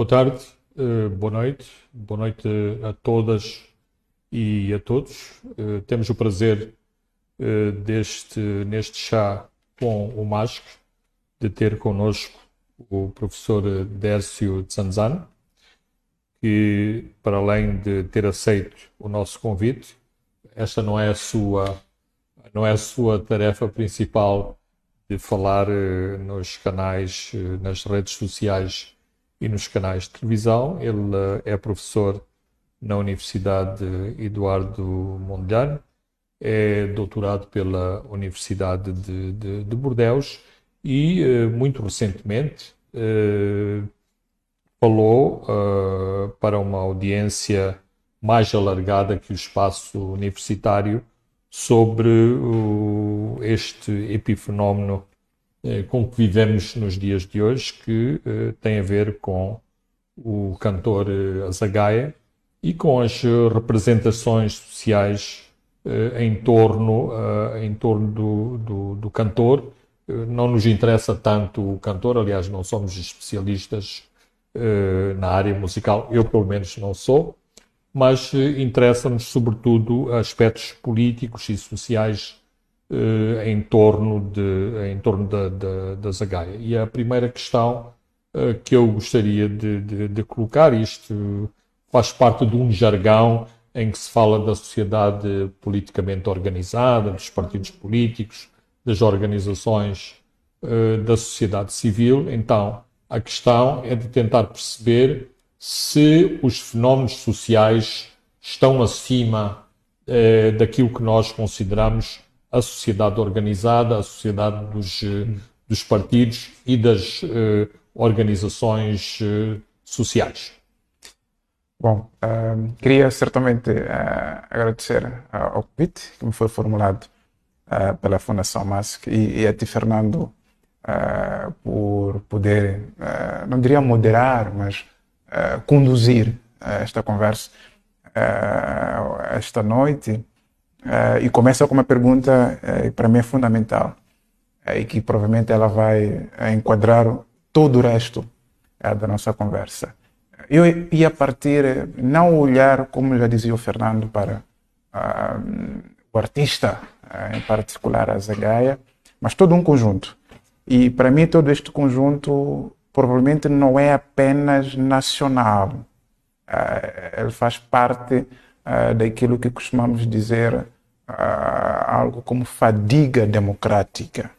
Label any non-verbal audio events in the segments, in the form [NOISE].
Boa tarde, uh, boa noite, boa noite a todas e a todos. Uh, temos o prazer uh, deste, neste chá com o MASC de ter connosco o professor Dércio Zanzano, que para além de ter aceito o nosso convite, esta não é a sua, não é a sua tarefa principal de falar nos canais, nas redes sociais e nos canais de televisão. Ele eh, é professor na Universidade Eduardo Mondlane, é doutorado pela Universidade de, de, de Bordeus e, eh, muito recentemente, eh, falou para uma audiência mais alargada que o espaço universitário sobre este epifenómeno com que vivemos nos dias de hoje, que eh, tem a ver com o cantor eh, Azagaia e com as representações sociais em torno, em torno do, do, do cantor. Não nos interessa tanto o cantor, aliás, não somos especialistas na área musical, eu pelo menos não sou, mas interessa-nos sobretudo aspectos políticos e sociais uh, em torno, de, em torno da, da, da Zagaia. E a primeira questão uh, que eu gostaria de, de, de, colocar, isto faz parte de um jargão em que se fala da sociedade politicamente organizada, dos partidos políticos, das organizações uh, da sociedade civil. Então, a questão é de tentar perceber se os fenómenos sociais estão acima daquilo que nós consideramos a sociedade organizada, a sociedade dos, eh, dos partidos e das uh, organizações uh, sociais. Bom, uh, queria certamente agradecer ao convite que me foi formulado pela Fundação MASC e, e a ti, Fernando, por poder, não diria moderar, mas conduzir esta conversa esta noite Uh, e começa com uma pergunta uh, para mim é fundamental uh, e que provavelmente ela vai enquadrar todo o resto da nossa conversa. Eu ia partir, não olhar, como já dizia o Fernando, para o artista, em particular a Zagaia, mas todo um conjunto. E para mim todo este conjunto provavelmente não é apenas nacional. ele faz parte uh, daquilo que costumamos dizer uh, algo como fadiga democrática.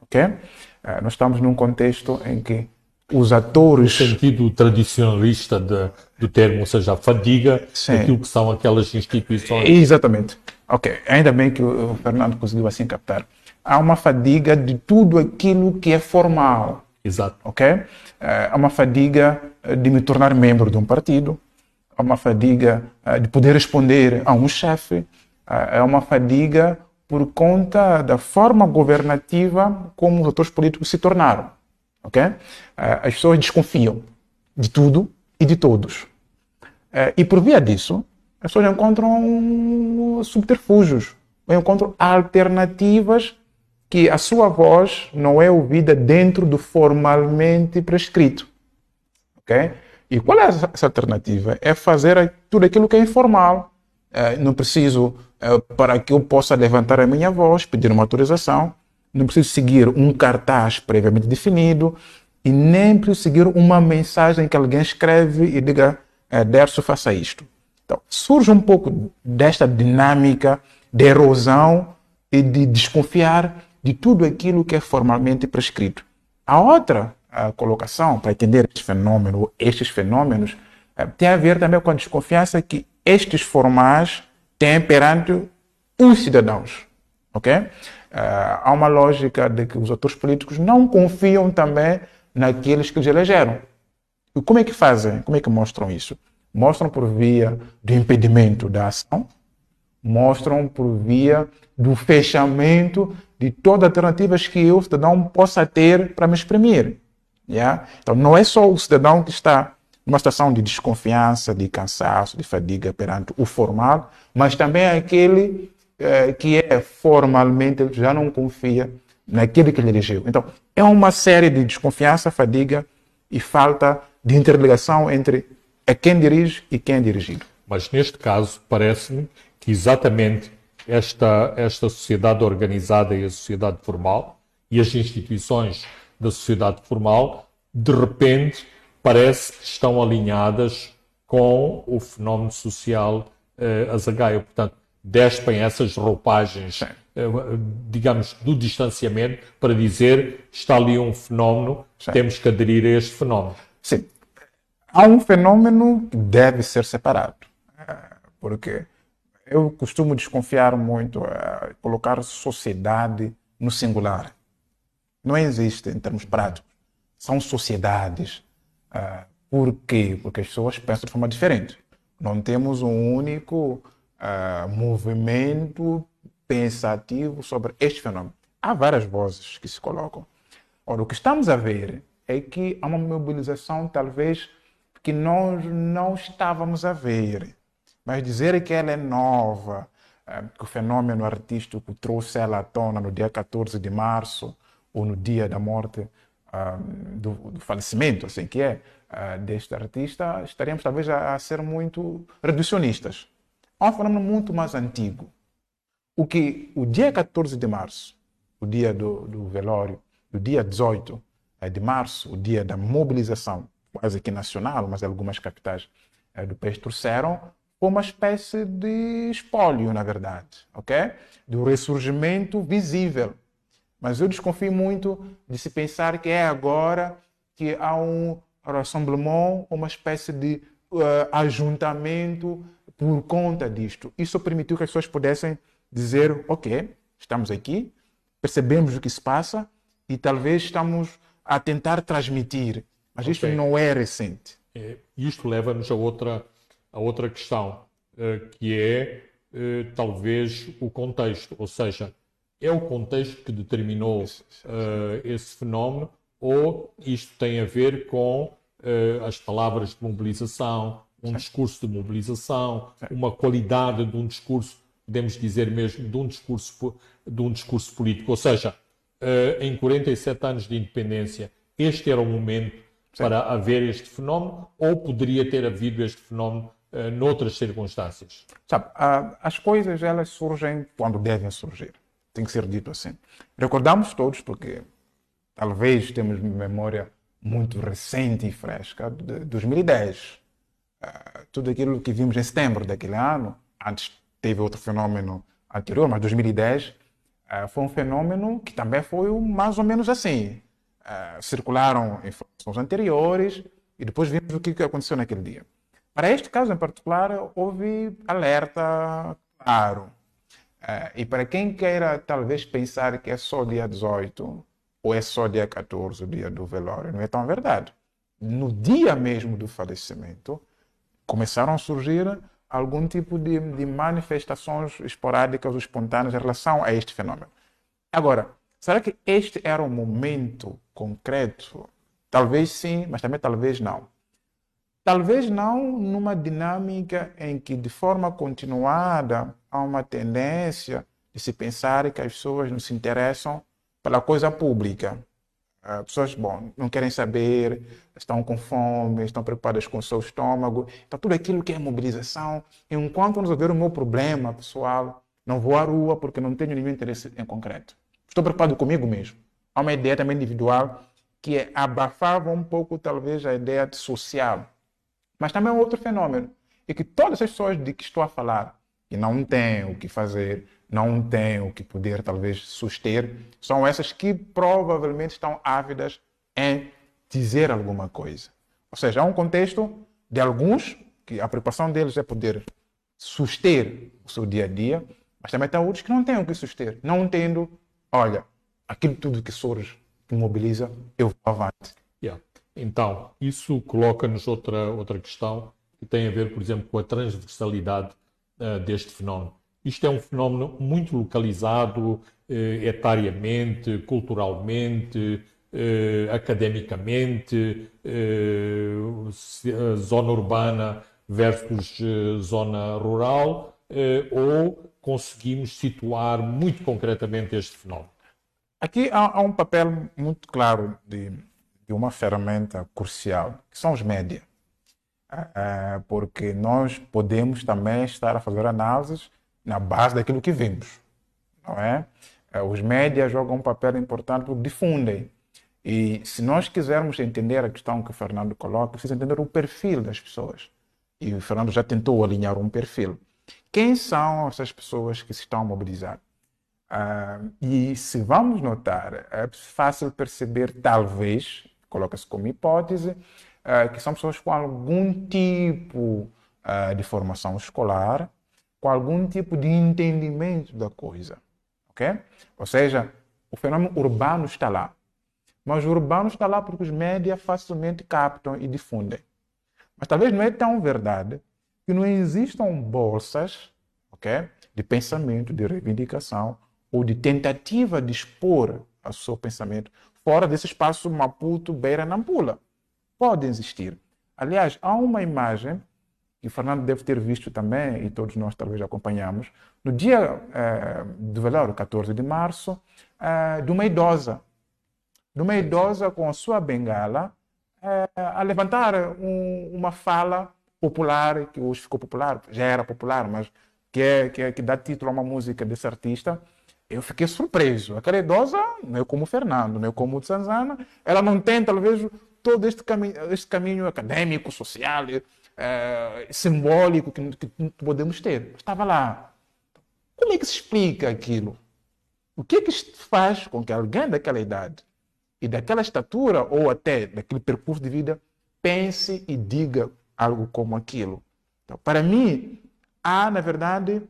ok? Uh, nós estamos num contexto em que os atores. No sentido tradicionalista de, do termo, ou seja, a fadiga Sim. daquilo que são aquelas instituições. Exatamente. Ok, ainda bem que o Fernando conseguiu assim captar. Há uma fadiga de tudo aquilo que é formal. Exato. Ok? Há uma fadiga de me tornar membro de um partido, é uma fadiga uh, de poder responder a um chefe, uh, é uma fadiga por conta da forma governativa como os atores políticos se tornaram. Okay? Uh, as pessoas desconfiam de tudo e de todos. e por via disso, as pessoas encontram subterfúgios, encontram alternativas que a sua voz não é ouvida dentro do formalmente prescrito. Okay? E qual é essa alternativa? É fazer tudo aquilo que é informal. É, não preciso, é, para que eu possa levantar a minha voz, pedir uma autorização, não preciso seguir um cartaz previamente definido e nem preciso seguir uma mensagem que alguém escreve e diga, é, Derso, faça isto. Então, surge um pouco desta dinâmica de erosão e de desconfiar de tudo aquilo que é formalmente prescrito. A outra colocação para entender este fenômeno, estes fenômenos, eh, tem a ver também com a desconfiança que estes formais têm perante os cidadãos. Ok? Uh, há uma lógica de que os atores políticos não confiam também naqueles que os elegeram. E como é que fazem? Como é que mostram isso? Mostram por via do impedimento da ação, mostram por via do fechamento de todas as alternativas que eu, cidadão, possa ter para me exprimir. Yeah? Então, não é só o cidadão que está numa situação de desconfiança, de cansaço, de fadiga perante o formal, mas também aquele eh, que é formalmente, já não confia naquele que ele elegeu. Então, é uma série de desconfiança, fadiga e falta de interligação entre a quem dirige e quem é dirigido. Mas neste caso, parece-me que exatamente esta, esta sociedade organizada e a sociedade formal e as instituições da sociedade formal, de repente, parece que estão alinhadas com o fenómeno social uh, azagaio. Portanto, despem essas roupagens, uh, digamos, do distanciamento para dizer está ali um fenómeno, Sim. temos que aderir a este fenómeno. Sim. Há um fenómeno que deve ser separado. Eh, porque eu costumo desconfiar muito, uh, colocar sociedade no singular. Não existe em termos práticos. São sociedades. Uh, por quê? Porque as pessoas pensam de forma diferente. Não temos um único uh, movimento pensativo sobre este fenômeno. Há várias vozes que se colocam. Ora, o que estamos a ver é que há uma mobilização, talvez, que nós não estávamos a ver. Mas dizer que ela é nova, eh, que o fenômeno artístico trouxe ela à tona no dia 14 de março, ou no dia da morte, ah, do, do, falecimento, assim que é, uh, deste artista, estaríamos talvez a, a, ser muito reducionistas. Há um fenômeno muito mais antigo. O que o dia 14 de março, o dia do, do velório, o dia 18 eh, de março, o dia da mobilização, quase que nacional, mas algumas capitais do país trouxeram foi uma espécie de espólio, na verdade, ok? Do ressurgimento visível. Mas eu desconfio muito de se pensar que é agora que há um rassemblement, uma espécie de uh, ajuntamento por conta disto. Isso permitiu que as pessoas pudessem dizer, ok, estamos aqui, percebemos o que se passa e talvez estamos a tentar transmitir. Mas okay. isto não é recente. É, isto leva-nos a outra a outra questão, eh, que é eh, talvez o contexto, ou seja, é o contexto que determinou eh, esse fenómeno ou isto tem a ver com as palavras de mobilização, um discurso de mobilização, uma qualidade de um discurso, podemos dizer mesmo, de um discurso, de um discurso político. Ou seja, em 47 anos de independência, este era o momento para haver este fenómeno ou poderia ter havido este fenómeno uh, noutras circunstâncias? Sabe, as coisas elas surgem quando devem surgir. Tem que ser dito assim. Recordamos todos, porque talvez temos memória muito recente e fresca, de 2010. Uh, tudo aquilo que vimos em setembro daquele ano, antes teve outro fenômeno anterior, mas 2010 uh, eh, foi um fenômeno que também foi mais ou menos assim. Uh, circularam informações anteriores e depois vimos o que aconteceu naquele dia. Para este caso em particular, houve alerta claro. Uh, e para quem queira talvez pensar que é só dia 18 ou é só dia 14, o dia do velório, não é tão verdade. No dia mesmo do falecimento, começaram a surgir algum tipo de, de manifestações esporádicas ou espontâneas em relação a este fenômeno. Agora, será que este era o momento concreto? Talvez sim, mas também talvez não. Talvez não numa dinâmica em que, de forma continuada, há uma tendência de se pensar que as pessoas não se interessam pela coisa pública. As pessoas, bom, não querem saber, estão com fome, estão preocupadas com o seu estômago. Então, tudo aquilo que é mobilização, enquanto resolver o meu problema pessoal, não vou à rua porque não tenho nenhum interesse em concreto. Estou preocupado comigo mesmo. Há uma ideia também individual que abafava um pouco, talvez, a ideia de social mas também é outro fenômeno. E que todas as pessoas de que estou a falar, que não têm o que fazer, não têm o que poder talvez suster, são essas que provavelmente estão ávidas em dizer alguma coisa. Ou seja, há um contexto de alguns que a preocupação deles é poder suster o seu dia a dia, mas também tem outros que não têm o que suster, não tendo, olha, aquilo tudo que surge, que mobiliza, eu vou avante. Então, isso coloca-nos outra, outra questão que tem a ver, por exemplo, com a transversalidade uh, deste fenómeno. Isto é um fenómeno muito localizado uh, etariamente, culturalmente, uh, academicamente, zona urbana versus zona rural, ou conseguimos situar muito concretamente este fenómeno? Aqui há, há um papel muito claro de de uma ferramenta crucial, que são os média. Uh, porque nós podemos também estar a fazer análises na base daquilo que vimos, não é? Uh, os médias jogam um papel importante porque difundem. E se nós quisermos entender a questão que o Fernando coloca, precisa entender o perfil das pessoas. E o Fernando já tentou alinhar um perfil. Quem são essas pessoas que se estão a mobilizar? E se vamos notar, é fácil perceber, talvez, coloca-se como hipótese, uh, que são pessoas com algum tipo uh, de formação escolar, com algum tipo de entendimento da coisa. ok? Ou seja, o fenômeno urbano está lá. Mas o urbano está lá porque os médias facilmente captam e difundem. Mas talvez não é tão verdade que não existam bolsas okay, de pensamento, de reivindicação ou de tentativa de expor o seu pensamento fora desse espaço Maputo, Beira, Nampula. Pode existir. Aliás, há uma imagem que o Fernando deve ter visto também, e todos nós talvez acompanhamos, no dia eh, do velório, 14 de março, eh, de uma idosa. De uma idosa com a sua bengala, eh, a levantar um, uma fala popular, que hoje ficou popular, já era popular, mas que, é, que, é, que dá título a uma música desse artista, eu fiquei surpreso. Aquela idosa, é como o Fernando, é como o Sanzana, ela não tem, talvez, todo este, cami este caminho acadêmico, social, é, simbólico que, que, podemos ter. Estava lá. Como é que se explica aquilo? O que é que faz com que alguém daquela idade e daquela estatura, ou até daquele percurso de vida, pense e diga algo como aquilo? Então, para mim, há, na verdade,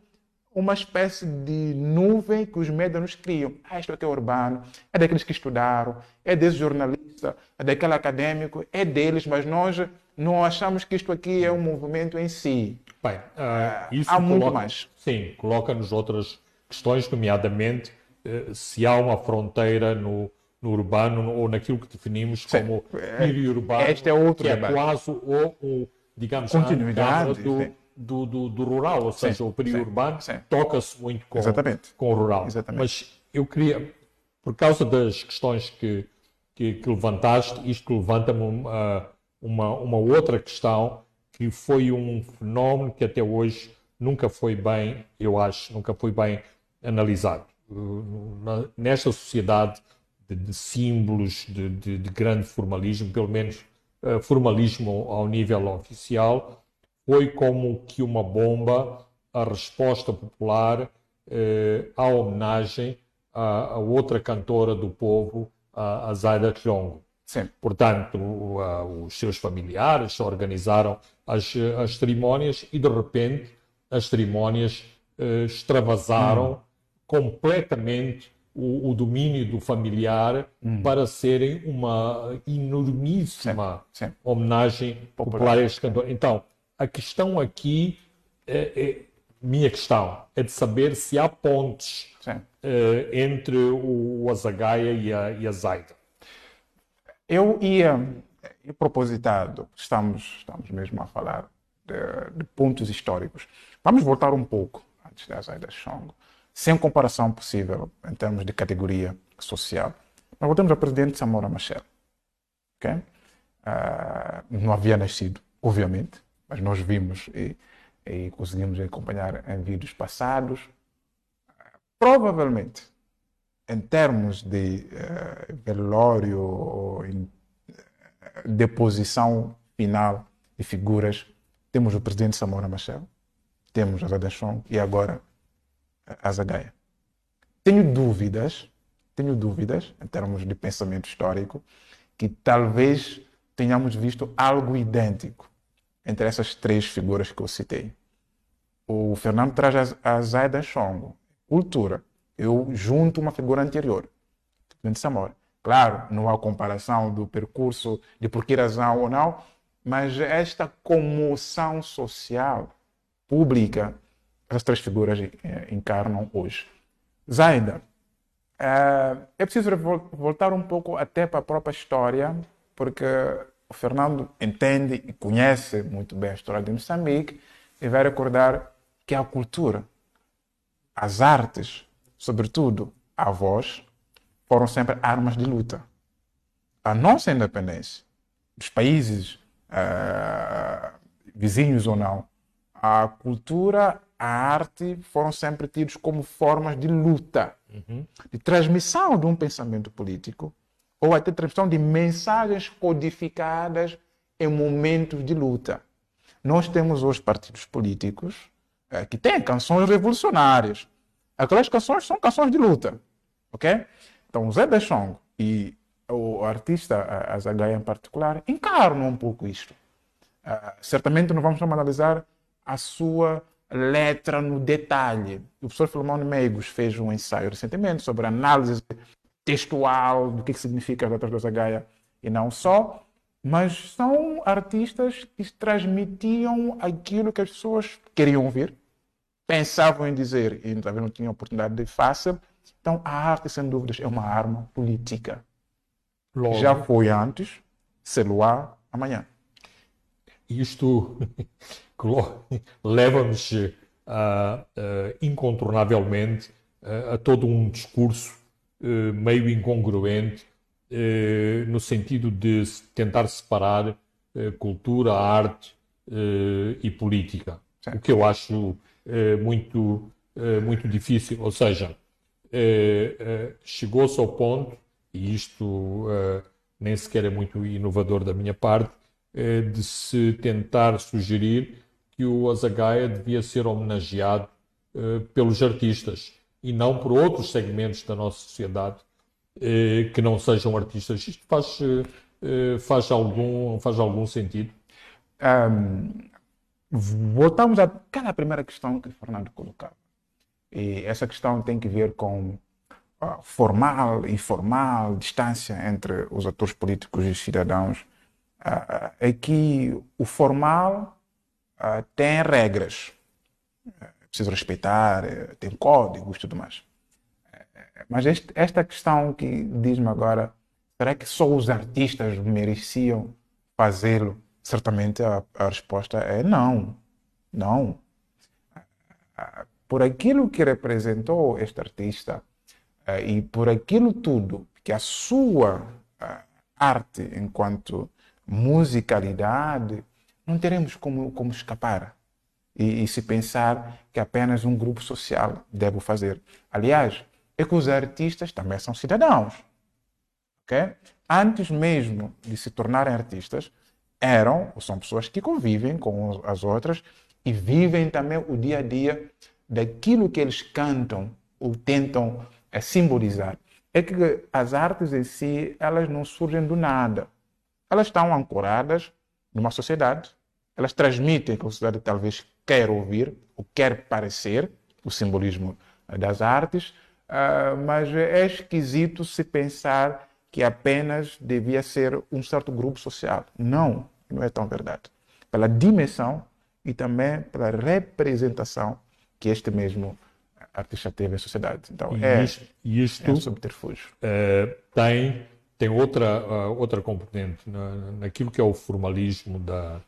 uma espécie de nuvem que os médias nos criam. Ah, isto aqui é urbano, é daqueles que estudaram, é desse jornalista, é daquele acadêmico, é deles, mas nós não achamos que isto aqui é um movimento em si. Bem, uh, isso há muito mais. Sim, coloca-nos outras questões, nomeadamente uh, se há uma fronteira no, no urbano ou naquilo que definimos sim. como periurbano, este é outro que é quase ou, ou digamos, continuidade do, do, do, do, rural, ou seja, sim, o periurbano toca-se muito com, com o rural. Exatamente. Mas eu queria, por causa das questões que, que, que levantaste, isto levanta-me uma, uma, uma outra questão que foi um fenómeno que até hoje nunca foi bem, eu acho, nunca foi bem analisado. Nesta sociedade de, de símbolos de, de, de, grande formalismo, pelo menos uh, formalismo ao nível oficial, foi como que uma bomba a resposta popular eh, à homenagem a, a, outra cantora do povo, a, a Zaida Tlongo. Sim. Portanto, os seus familiares organizaram as, as cerimónias e, de repente, as cerimónias eh, extravasaram hum. completamente o, o, domínio do familiar hum. para serem uma enormíssima sim, sim. homenagem popular. popular a este cantor. Então, a questão aqui, é, é, minha questão, é de saber se há pontes é, entre o Azagaia e a, e a Zaida. Eu ia, eu propositado, estamos, estamos mesmo a falar de, de pontos históricos. Vamos voltar um pouco antes da Zaida Chong, sem comparação possível em termos de categoria social. Nós voltamos ao presidente Samora Machel. Okay? Uh, não havia nascido, obviamente mas nós vimos e, e conseguimos acompanhar em vídeos passados. Provavelmente, em termos de uh, velório ou em, uh, deposição final de figuras, temos o presidente Samora Machel, temos a Zadachon e agora a Zagaia. Tenho dúvidas, tenho dúvidas, em termos de pensamento histórico, que talvez tenhamos visto algo idêntico entre essas três figuras que eu citei. O Fernando traz a Zaida Chongo, cultura. Eu junto uma figura anterior, de Samora. Claro, não há comparação do percurso de por que razão ou não, mas esta comoção social, pública, essas três figuras eh, encarnam hoje. Zaida, eh, é preciso voltar um pouco até para a própria história, porque o Fernando entende e conhece muito bem a história de Moçambique e vai recordar que a cultura, as artes, sobretudo a voz, foram sempre armas de luta. a nossa independência, dos países uh, vizinhos ou não, a cultura, a arte foram sempre tidos como formas de luta, uhum. de transmissão de um pensamento político ou até transmissão de mensagens codificadas em momentos de luta. Nós temos hoje partidos políticos é, que têm canções revolucionárias. Aquelas canções são canções de luta, ok? Então, Zé Bechong e o artista Azagaia em particular encarnam um pouco isto. Uh, certamente não vamos analisar a sua letra no detalhe. O professor Filomão Meigos fez um ensaio recentemente sobre análise textual do que, que significa as letras do Azagaia e não só, mas são artistas que transmitiam aquilo que as pessoas queriam ouvir, pensavam em dizer e talvez não tinham oportunidade de fazer. Então, a arte, sem dúvidas, é uma arma política. Logo. Já foi antes, celular, amanhã. Isto [LAUGHS] leva-nos uh, uh, incontornavelmente uh, a todo um discurso meio incongruente, no sentido de tentar separar cultura, arte e política. Certo. O que eu acho muito, muito difícil. Ou seja, chegou-se ao ponto, e isto nem sequer é muito inovador da minha parte, de se tentar sugerir que o Azagaia devia ser homenageado pelos artistas e não por outros segmentos da nossa sociedade uh, que não sejam artistas. Isto faz, uh, faz, algum, faz algum sentido? Um, voltamos àquela primeira questão que o Fernando colocava. E essa questão tem que ver com uh, formal informal, distância entre os atores políticos e os cidadãos. Uh, é que o formal tem regras. É preciso respeitar, é, tem códigos e tudo mais. É, mas este, esta questão que diz-me agora, será que só os artistas mereciam fazê-lo? Certamente a, a resposta é não. Não. Por aquilo que representou este artista e por aquilo tudo que a sua arte enquanto musicalidade não teremos como, como escapar e, e, se pensar que apenas um grupo social deve fazer. Aliás, é que os artistas também são cidadãos. Okay? Antes mesmo de se tornarem artistas, eram ou são pessoas que convivem com as outras e vivem também o dia a dia daquilo que eles cantam ou tentam é, simbolizar. É que as artes em si, elas não surgem do nada. Elas estão ancoradas numa sociedade elas transmitem o que a sociedade talvez quer ouvir, ou quer parecer, o simbolismo das artes, uh, mas é esquisito se pensar que apenas devia ser um certo grupo social. Não, não é tão verdade. Pela dimensão e também pela representação que este mesmo artista teve em sociedade. Então, e é, isto, isto é um subterfúgio. Uh, tem, tem outra, uh, outra componente na, naquilo que é o formalismo da,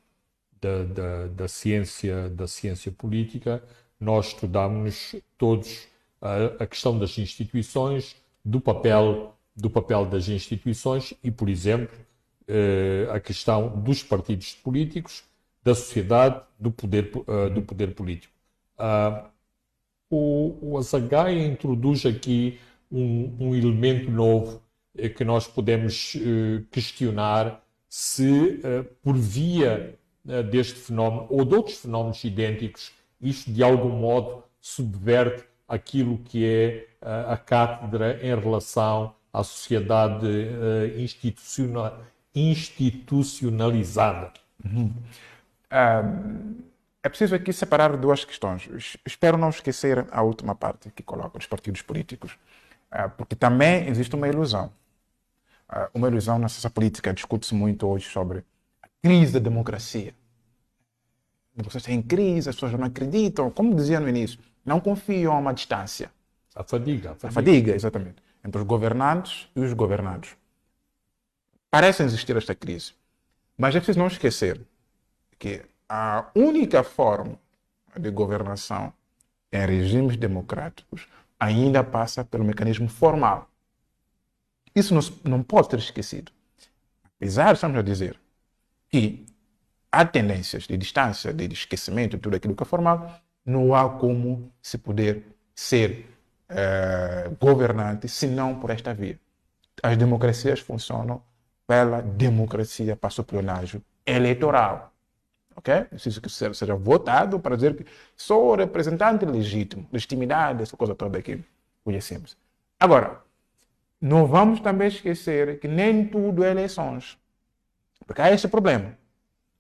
da, da, da, ciência, da ciência política, nós estudamos todos a, a, questão das instituições, do papel, do papel das instituições e, por exemplo, eh, a questão dos partidos políticos, da sociedade, do poder, uh, do poder político. Uh, o, o introduz aqui um, um elemento novo eh, que nós podemos eh, questionar se, por via deste fenómeno ou de outros fenómenos idênticos, isto de algum modo subverte aquilo que é eh, a cátedra em relação à sociedade eh, institucional, institucionalizada. Uhum. é preciso aqui separar duas questões. Espero não esquecer a última parte que coloca os partidos políticos, porque também existe uma ilusão. uma ilusão na nossa política. Discute-se muito hoje sobre crise da democracia. A democracia está em crise, as pessoas não acreditam. Como dizia no início, não confiam a uma distância. A fadiga. A fadiga, a fadiga exatamente. Entre os governantes e os governados. Parece existir esta crise. Mas é preciso não esquecer que a única forma de governação em regimes democráticos ainda passa pelo mecanismo formal. Isso não, não pode ser esquecido. Apesar, estamos a dizer, que há tendências de distância, de esquecimento de tudo aquilo que é formal, não há como se poder ser uh, governante senão por esta via. As democracias funcionam pela democracia para suplenágio eleitoral. Ok? Preciso que seja votado para dizer que sou representante legítimo, legitimidade, essa coisa toda que conhecemos. Agora, não vamos também esquecer que nem tudo é eleições. Porque há este problema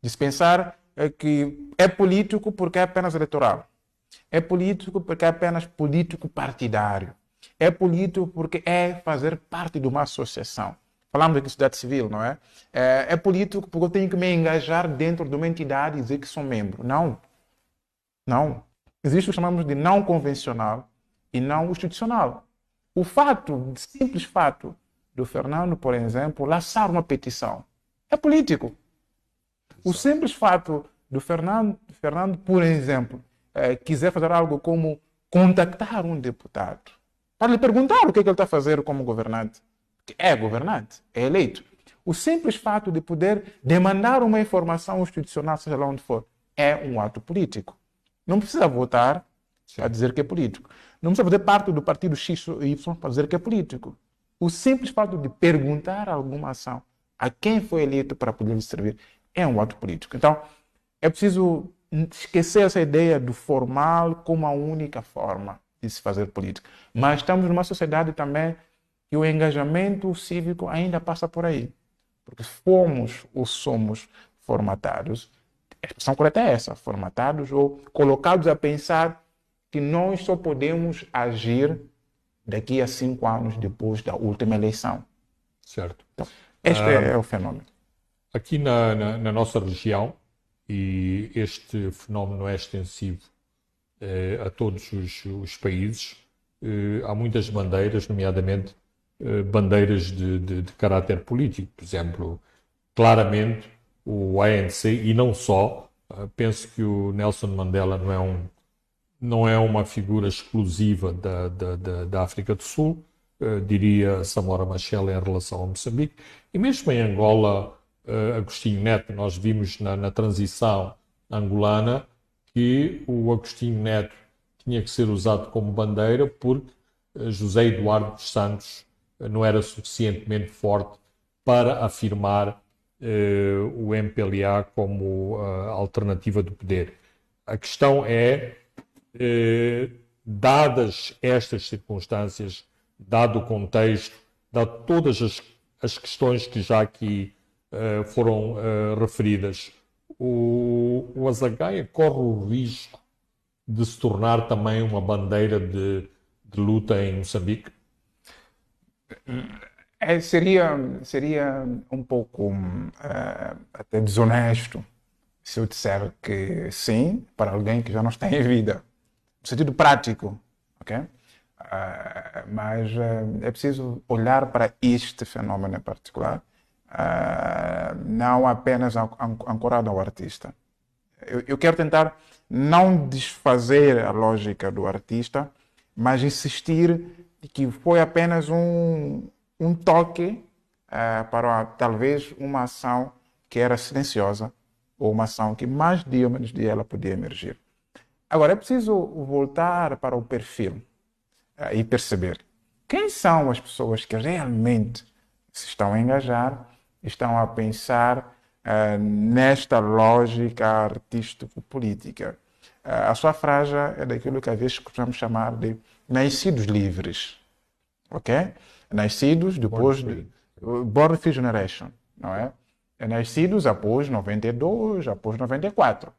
de se pensar é que é político porque é apenas eleitoral. É político porque é apenas político partidário. É político porque é fazer parte de uma associação. Falamos aqui de sociedade civil, não é? é? É político porque eu tenho que me engajar dentro de uma entidade e dizer que sou membro. Não. Não. Existe o que chamamos de não convencional e não institucional. O fato, simples fato do Fernando, por exemplo, lançar uma petição é político. O simples fato do Fernando, Fernando por exemplo, é, quiser fazer algo como contactar um deputado para lhe perguntar o que, é que ele está a fazer como governante, que é governante, é eleito. O simples fato de poder demandar uma informação institucional, seja lá onde for, é um ato político. Não precisa votar Sim. para dizer que é político. Não precisa fazer parte do partido X ou Y para dizer que é político. O simples fato de perguntar alguma ação a quem foi eleito para poder servir é um ato político. Então, é preciso esquecer essa ideia do formal como a única forma de se fazer política. Mas estamos numa sociedade também que o engajamento cívico ainda passa por aí. Porque fomos ou somos formatados, a expressão correta é essa, formatados ou colocados a pensar que nós só podemos agir daqui a cinco anos depois da última eleição. Certo. Então, este ah, é o fenômeno. Aqui na, na, na, nossa região, e este fenómeno é extensivo eh, a todos os, os países, eh, há muitas bandeiras, nomeadamente eh, bandeiras de, de, de, caráter político. Por exemplo, claramente o ANC, e não só, eh, penso que o Nelson Mandela não é um não é uma figura exclusiva da, da, da, da África do Sul, uh, diria Samora Machel em relação a Moçambique, e mesmo em Angola, uh, Agostinho Neto, nós vimos na, na, transição angolana que o Agostinho Neto tinha que ser usado como bandeira porque uh, José Eduardo dos Santos não era suficientemente forte para afirmar o MPLA como alternativa do poder. A questão é eh, dadas estas circunstâncias, dado o contexto, dado todas as, as questões que já aqui eh, foram eh, referidas, o, o Azagaia corre o risco de se tornar também uma bandeira de, de luta em Moçambique? É, seria, seria um pouco uh, até desonesto se eu disser que sim, para alguém que já não está em vida no sentido prático, ok? Uh, mas uh, é preciso olhar para este fenômeno em particular, uh, não apenas ancorado ao artista. Eu, eu, quero tentar não desfazer a lógica do artista, mas insistir que foi apenas um, um toque para talvez uma ação que era silenciosa ou uma ação que mais dia ou menos dia ela podia emergir. Agora, é preciso voltar para o perfil e perceber quem são as pessoas que realmente se estão a engajar, estão a pensar uh, nesta lógica artístico-política. Uh, a sua frase é daquilo que às vezes costumamos chamar de nascidos livres. Ok? Nascidos depois Born de. Born Free Generation, não é? Nascidos após 92, após 94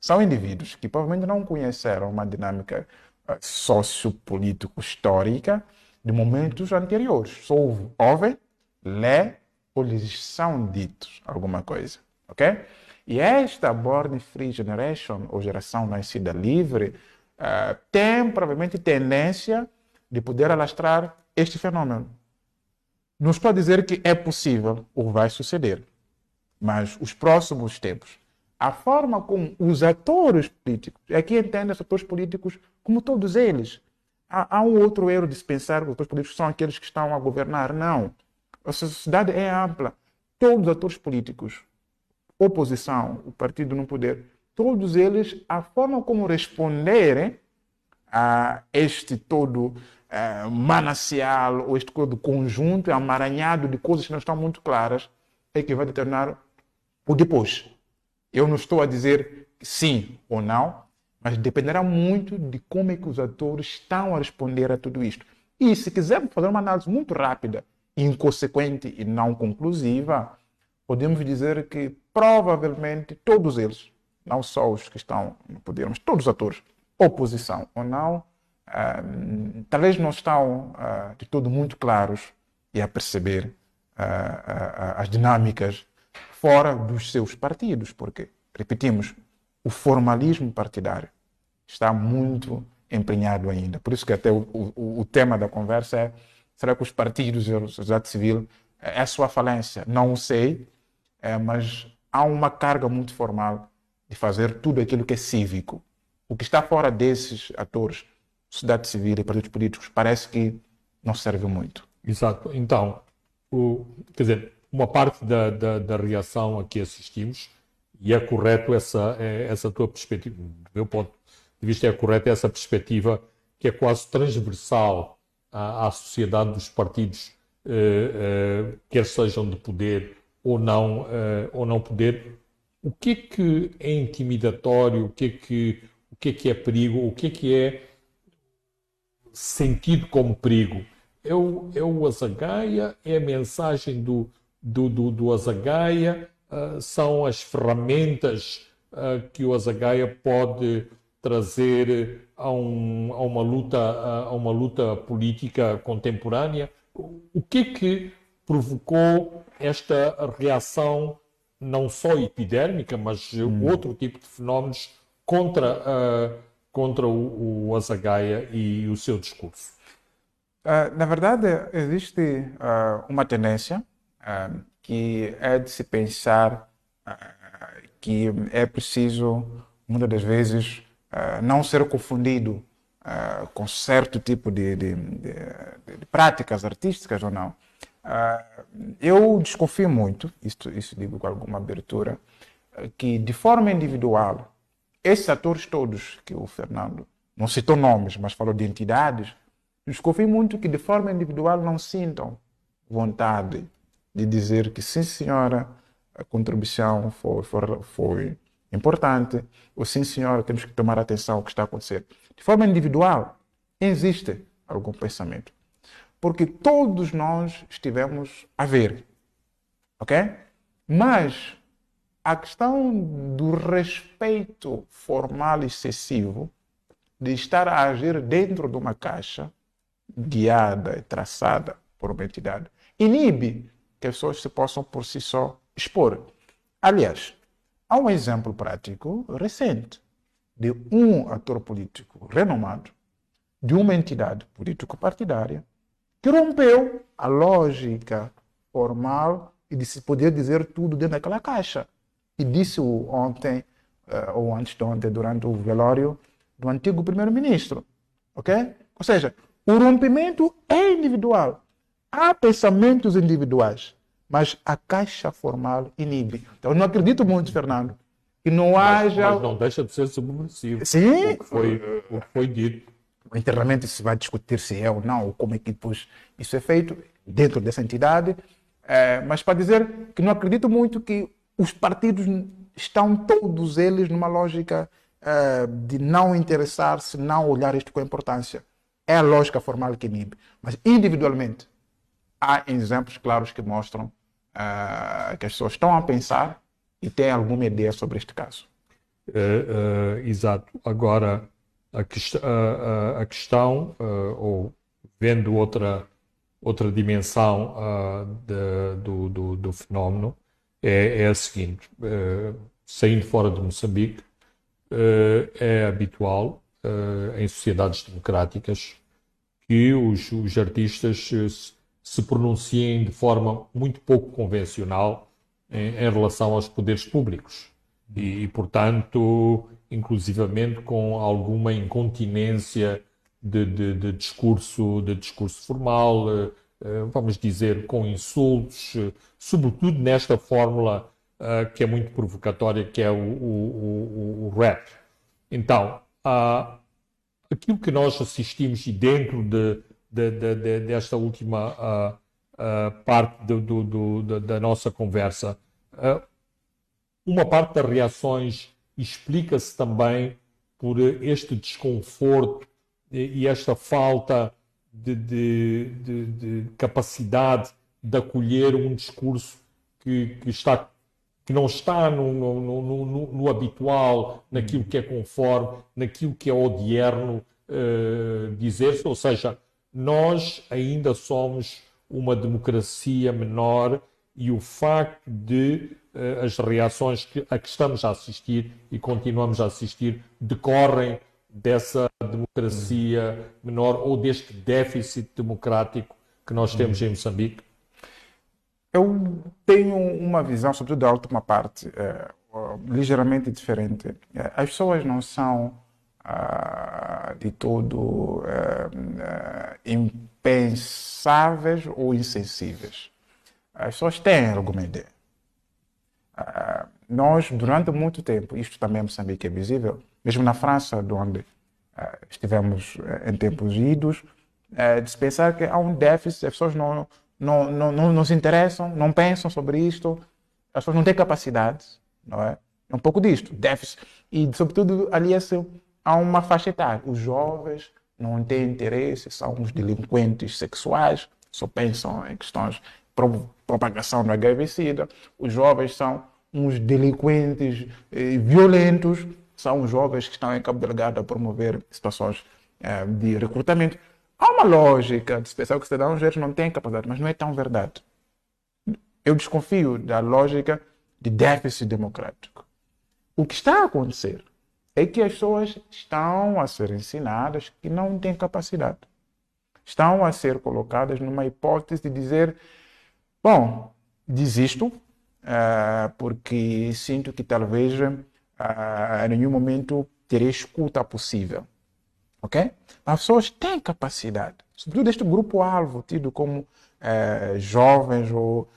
são indivíduos que provavelmente não conheceram uma dinâmica sociopolítico histórica de momentos anteriores. Sou jovem, lê ou lhes são ditos alguma coisa, ok? E esta Born Free Generation, ou geração nascida livre, uh, tem provavelmente tendência de poder alastrar este fenômeno. Não estou a dizer que é possível ou vai suceder, mas os próximos tempos a forma como os atores políticos, aqui entendem os atores políticos como todos eles. Há, há, um outro erro de se pensar que os atores políticos são aqueles que estão a governar. Não. A sociedade é ampla. todos os atores políticos, oposição, o partido no poder, todos eles, a forma como responderem a este todo uh, manancial, ou este todo conjunto amaranhado de coisas que não estão muito claras, é que vai determinar o depois. Eu não estou a dizer sim ou não, mas dependerá muito de como é que os atores estão a responder a tudo isto. E se quisermos fazer uma análise muito rápida, inconsequente e não conclusiva, podemos dizer que provavelmente todos eles, não só os que estão no poder, mas todos os atores, oposição ou não, uh, talvez não estão uh, de todo muito claros e a perceber uh, as dinâmicas fora dos seus partidos, porque, repetimos, o formalismo partidário está muito empenhado ainda. Por isso que até o, o, o tema da conversa é será que os partidos e a sociedade civil é a sua falência? Não sei, é, mas há uma carga muito formal de fazer tudo aquilo que é cívico. O que está fora desses atores, sociedade civil e partidos políticos, parece que não serve muito. Exato. Então, o, quer dizer, uma parte da, da, da, reação a que assistimos, e é correto essa, é, essa tua perspectiva, do meu ponto de vista, é correta essa perspectiva que é quase transversal à, à sociedade dos partidos, eh, eh, quer sejam de poder ou não, eh, ou não poder. O que é que é intimidatório? O que é que, o que é, que é perigo? O que é que é sentido como perigo? É o, é o azagaia? É a mensagem do, do, do, do Azagaia, uh, são as ferramentas uh, que o Azagaia pode trazer a, um, a, uma luta, a uma luta política contemporânea. O que é que provocou esta reação, não só epidérmica, mas hum. outro tipo de fenómenos contra, uh, contra o, o Azagaia e o seu discurso? Uh, na verdade, existe uh, uma tendência que é de se pensar uh, que é preciso, muitas das vezes, uh, não ser confundido com certo tipo de, de, de, de, práticas artísticas ou não. eu desconfio muito, isso, isso digo com alguma abertura, que de forma individual, esses atores todos que o Fernando não citou nomes, mas falou de entidades, desconfio muito que de forma individual não sintam vontade de dizer que sim, senhora, a contribuição foi, foi, foi importante, ou sim, senhora, temos que tomar atenção ao que está acontecendo. De forma individual, existe algum pensamento. Porque todos nós estivemos a ver. Ok? Mas a questão do respeito formal excessivo, de estar a agir dentro de uma caixa guiada e traçada por uma entidade, inibe que as pessoas se possam por si só expor. Aliás, há um exemplo prático recente de um ator político renomado, de uma entidade político-partidária, que rompeu a lógica formal e de se poder dizer tudo dentro daquela caixa. E disse ontem, uh, ou antes de ontem, durante o velório do antigo primeiro-ministro. Ok? Ou seja, o rompimento é individual. Há pensamentos individuais, mas a caixa formal inibe. Então, eu não acredito muito, Fernando, que não mas, haja. Mas não deixa de ser subversivo. Sim. O que foi, o que foi dito. Internamente se vai discutir se é ou não, ou como é que depois isso é feito dentro dessa entidade. É, mas para dizer que não acredito muito que os partidos estão todos eles numa lógica é, de não interessar-se, não olhar isto com importância. É a lógica formal que inibe. Mas individualmente, há exemplos claros que mostram uh, que as pessoas estão a pensar e têm alguma ideia sobre este caso. Uh, uh, exato. Agora, a, que, a questão, ou vendo outra, outra dimensão de, do, do, do, fenómeno, é, é a seguinte: saindo fora de Moçambique, é habitual em sociedades democráticas que os, os artistas se pronunciem de forma muito pouco convencional em, em relação aos poderes públicos e, e, portanto, inclusivamente com alguma incontinência de, de, de, discurso, de discurso formal, vamos dizer, com insultos, sobretudo nesta fórmula que é muito provocatória, que é o, o, o, o rap. Então, aquilo que nós assistimos e dentro de, de, de, desta última parte do, do, do, da nossa conversa, uma parte das reações explica-se também por este desconforto e esta falta de, de capacidade de acolher um discurso que, que, está, que não está no, no, no, no, habitual, naquilo que é conforme, naquilo que é odierno uh, dizer-se. Ou seja, nós ainda somos uma democracia menor e o facto de uh, as reações que, a que estamos a assistir e continuamos a assistir decorrem dessa democracia menor ou deste déficit democrático que nós temos em Moçambique? Eu tenho uma visão, sobretudo da última parte, é, ligeiramente diferente. É, as pessoas não são de todo é, impensáveis ou insensíveis. As pessoas têm ideia. Ah, nós, durante muito tempo, isto também em Moçambique é visível, mesmo na França, de onde uh, estivemos em tempos idos, de se pensar que há um déficit, as pessoas não, não, não, não, não se interessam, não pensam sobre isto, as pessoas não têm capacidade, não é? É um pouco disto, déficit. E, sobretudo, alia-se a uma faixa etária. Os jovens não têm interesse, são uns delinquentes sexuais, só pensam em questões de propagação do HIV-Sida. Os jovens são uns delinquentes eh, violentos, são os jovens que estão em Cabo Delgado a promover situações eh, de recrutamento. Há uma lógica de pensar que os cidadãos não têm capacidade, mas não é tão verdade. Eu desconfio da lógica de déficit democrático. O que está a acontecer é que as pessoas estão a ser ensinadas que não têm capacidade. Estão a ser colocadas numa hipótese de dizer: bom, desisto, uh, porque sinto que talvez uh, em nenhum momento terei escuta possível. Ok? As pessoas têm capacidade, sobretudo este grupo-alvo, tido como uh, jovens ou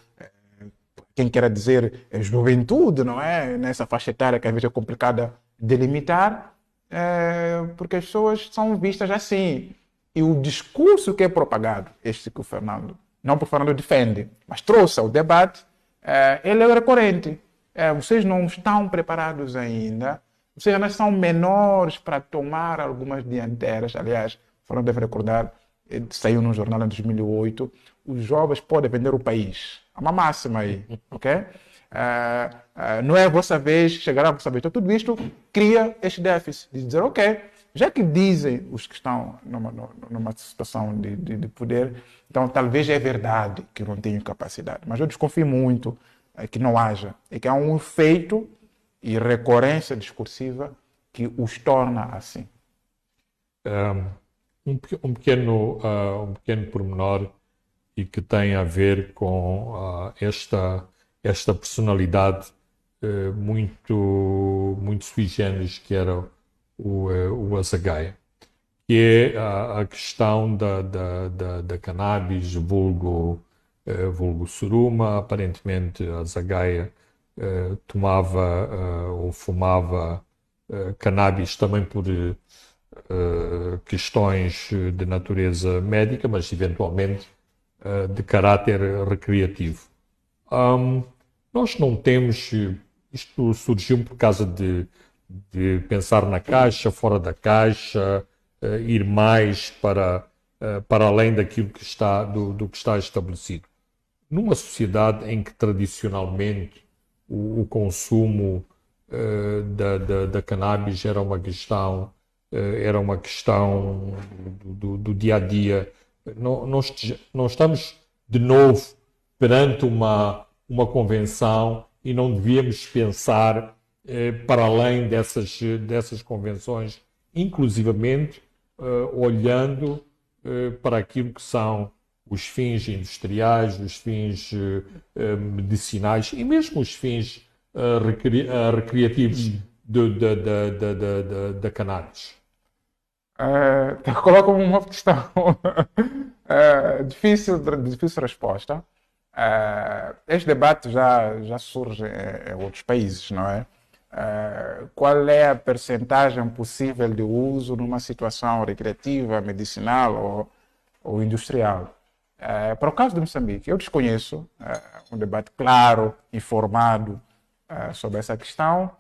quem quer dizer juventude, não é? Nessa faixa etária que às vezes é complicada delimitar, é, porque as pessoas são vistas assim. E o discurso que é propagado, este que o Fernando, não o Fernando defende, mas trouxe ao debate, é, ele é recorrente. É, vocês não estão preparados ainda, vocês ainda são menores para tomar algumas dianteiras. Aliás, foram deve recordar, saiu no jornal em 2008, os jovens podem vender o país. Há uma máxima aí, [LAUGHS] ok? Uh, não é a vossa vez, chegará a vossa vez. Então, tudo isto cria este déficit de dizer, ok, já que dizem os que estão numa, numa situação de, de, de, poder, então talvez é verdade que não tenham capacidade. Mas eu desconfio muito é, que não haja. É que há um efeito e recorrência discursiva que os torna assim. Um, um pequeno, uh, um pequeno pormenor e que tem a ver com uh, esta, esta personalidade muito, muito sui generis que era o, eh, o Azagaia, que é a, a questão da, da, da, da cannabis, vulgo, uh, vulgo suruma. Aparentemente, a Azagaia tomava ou fumava cannabis também por questões de natureza médica, mas eventualmente de caráter recreativo. Um, nós não temos. Isto surgiu por causa de de pensar na caixa, fora da caixa, uh, ir mais para, uh, para além daquilo que está, do, do, que está estabelecido. Numa sociedade em que tradicionalmente o, o consumo uh, da, da, da, cannabis era uma questão, era uma questão do, do, do, dia a dia, não, não, estamos de novo perante uma, uma convenção e não devíamos pensar eh, para além dessas, dessas convenções, inclusivamente eh, olhando eh, para aquilo que são os fins industriais, os fins medicinais e mesmo os fins recri recreativos da cannabis. [LAUGHS] Uh, coloca uma questão uh, [LAUGHS] difícil, difícil resposta. Uh, este debate já, já surge em, outros países, não é? Uh, qual é a percentagem possível de uso numa situação recreativa, medicinal ou, ou industrial? Uh, para o caso de Moçambique, eu desconheço um debate claro, informado sobre essa questão,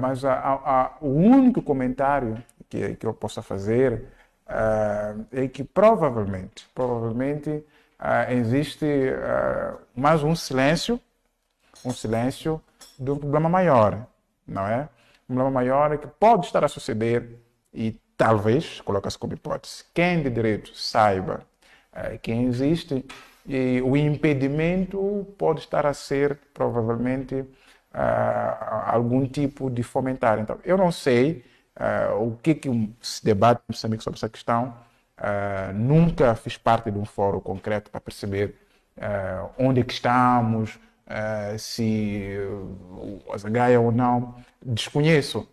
mas a, a, a, o único comentário que, que eu possa fazer é que provavelmente, provavelmente uh, existe uh, mais um silêncio, um silêncio um problema maior, não é? Um problema maior que pode estar a suceder e talvez, coloca-se como hipótese, quem de direito saiba uh, quem existe e o impedimento pode estar a ser provavelmente algum tipo de fomentar. Então, eu não sei o que, que se debate no sobre essa questão, Uh, nunca fiz parte de um fórum concreto para perceber uh, onde é que estamos, uh, se o Azagaia ou não. Desconheço,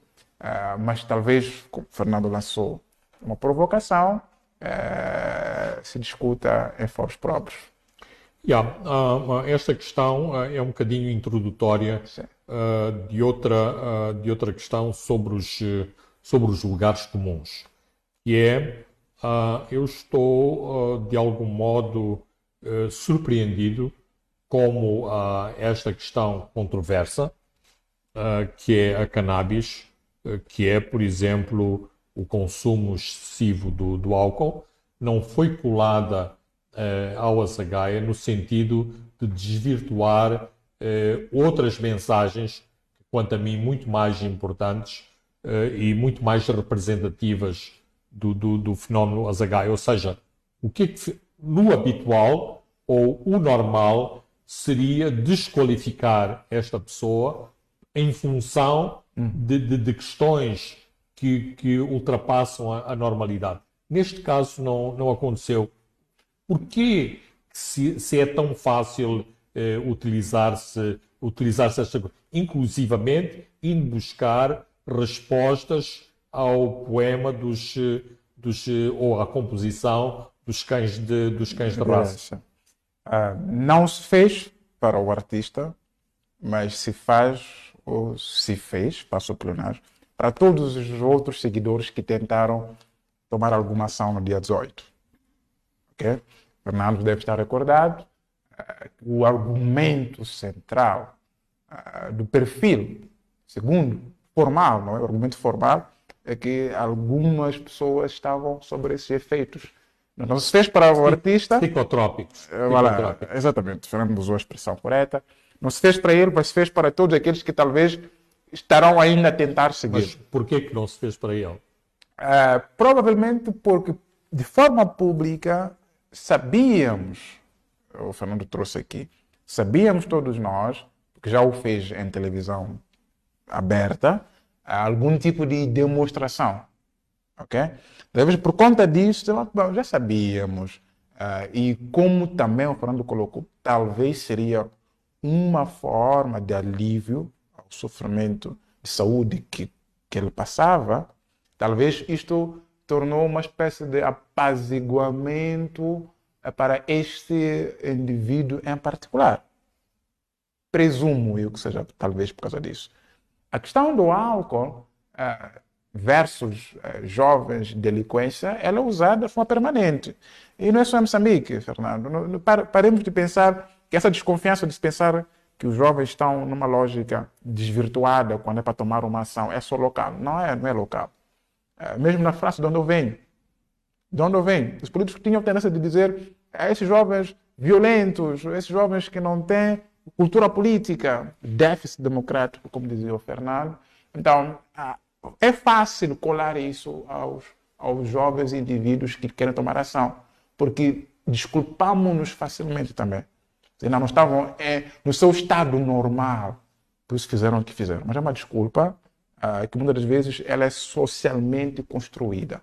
mas talvez, como o Fernando lançou uma provocação, se discuta em fóruns próprios. Yeah, esta questão é um bocadinho introdutória de, outra, de outra questão sobre os, sobre os lugares comuns, que é uh, eu estou, uh, de algum modo, uh, surpreendido como esta questão controversa, que é a cannabis, que é, por exemplo, o consumo excessivo do, do álcool, não foi colada ao Azagaia no sentido de desvirtuar outras mensagens, quanto a mim, muito mais importantes e muito mais representativas do, do, do fenómeno Azaghai, ou seja, o que, é que no habitual ou o normal seria desqualificar esta pessoa em função de, de, de questões que, que ultrapassam a, a, normalidade. Neste caso não, não aconteceu. Porquê se, se é tão fácil eh, utilizar-se utilizar esta coisa? Inclusivamente, indo buscar respostas ao poema dos, dos ou à composição dos cães de, dos cães de raça. Uh, não se fez para o artista, mas se faz ou se fez, passo o plenário, para todos os outros seguidores que tentaram tomar alguma ação no dia 18. Okay? Fernando deve estar recordado. Uh, o argumento central uh, do perfil, segundo, formal, não é? o argumento formal, é que algumas pessoas estavam sobre esses efeitos. Não se fez para o artista. Psicotrópicos. Eh, voilà, exatamente, Fernando usou a expressão correta. Não se fez para ele, mas se fez para todos aqueles que talvez estarão ainda a tentar seguir. Mas porquê que não se fez para ele? Uh, provavelmente porque, de forma pública, sabíamos, o Fernando trouxe aqui, sabíamos todos nós, porque já o fez em televisão aberta, algum tipo de demonstração. Ok? Talvez por conta disso, já sabíamos. Uh, e como também o Fernando colocou, talvez seria uma forma de alívio ao sofrimento de saúde que, que ele passava, talvez isto tornou uma espécie de apaziguamento eh, para este indivíduo em particular. Presumo eu que seja talvez por causa disso. A questão do álcool uh, versus uh, jovens delinquência, ela é usada de forma permanente. E não é só em Moçambique, Fernando. Não, não, paremos de pensar que essa desconfiança de se pensar que os jovens estão numa lógica desvirtuada quando é para tomar uma ação é só local. Não é, não é local. Uh, mesmo na França, de onde eu venho, de onde eu venho, os políticos tinham tendência de dizer a esses jovens violentos, esses jovens que não têm cultura política, déficit democrático, como dizia o Fernando. Então, é fácil colar isso aos, aos jovens indivíduos que querem tomar ação, porque desculpamos-nos facilmente também. Ainda não estavam é, no seu estado normal, por isso fizeram o que fizeram. Mas é uma desculpa uh, que muitas das vezes ela é socialmente construída.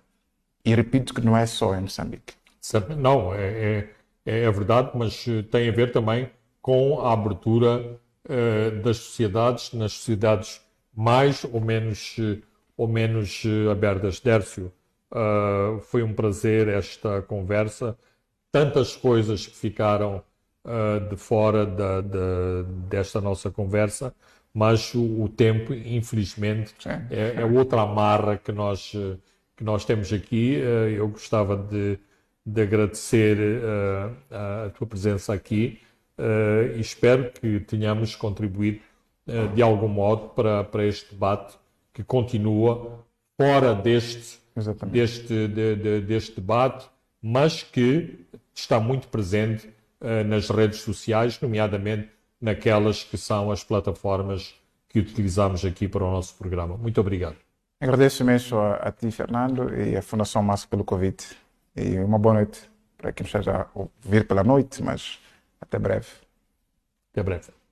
E repito que não é só em Moçambique. Não, é, é, é verdade, mas eh, tem a ver também com a abertura uh, das sociedades, nas sociedades mais ou menos, uh, ou menos uh, abertas. Dércio, Uh, foi um prazer esta conversa. Tantas coisas que ficaram uh, de fora da, da, desta nossa conversa, mas o, o tempo, infelizmente, é, é, outra amarra que nós, que nós temos aqui. Eu gostava de, de agradecer a tua presença aqui e espero que tenhamos contribuído de algum modo para, para este debate que continua fora deste, deste, de, de, deste debate, mas que está muito presente uh, nas redes sociais, nomeadamente naquelas que são as plataformas que utilizamos aqui para o nosso programa. Muito obrigado. Agradeço imenso a, a ti, Fernando, e a Fundação Massa pelo convite. E uma boa noite para quem esteja a ouvir pela noite, mas até breve. Até breve.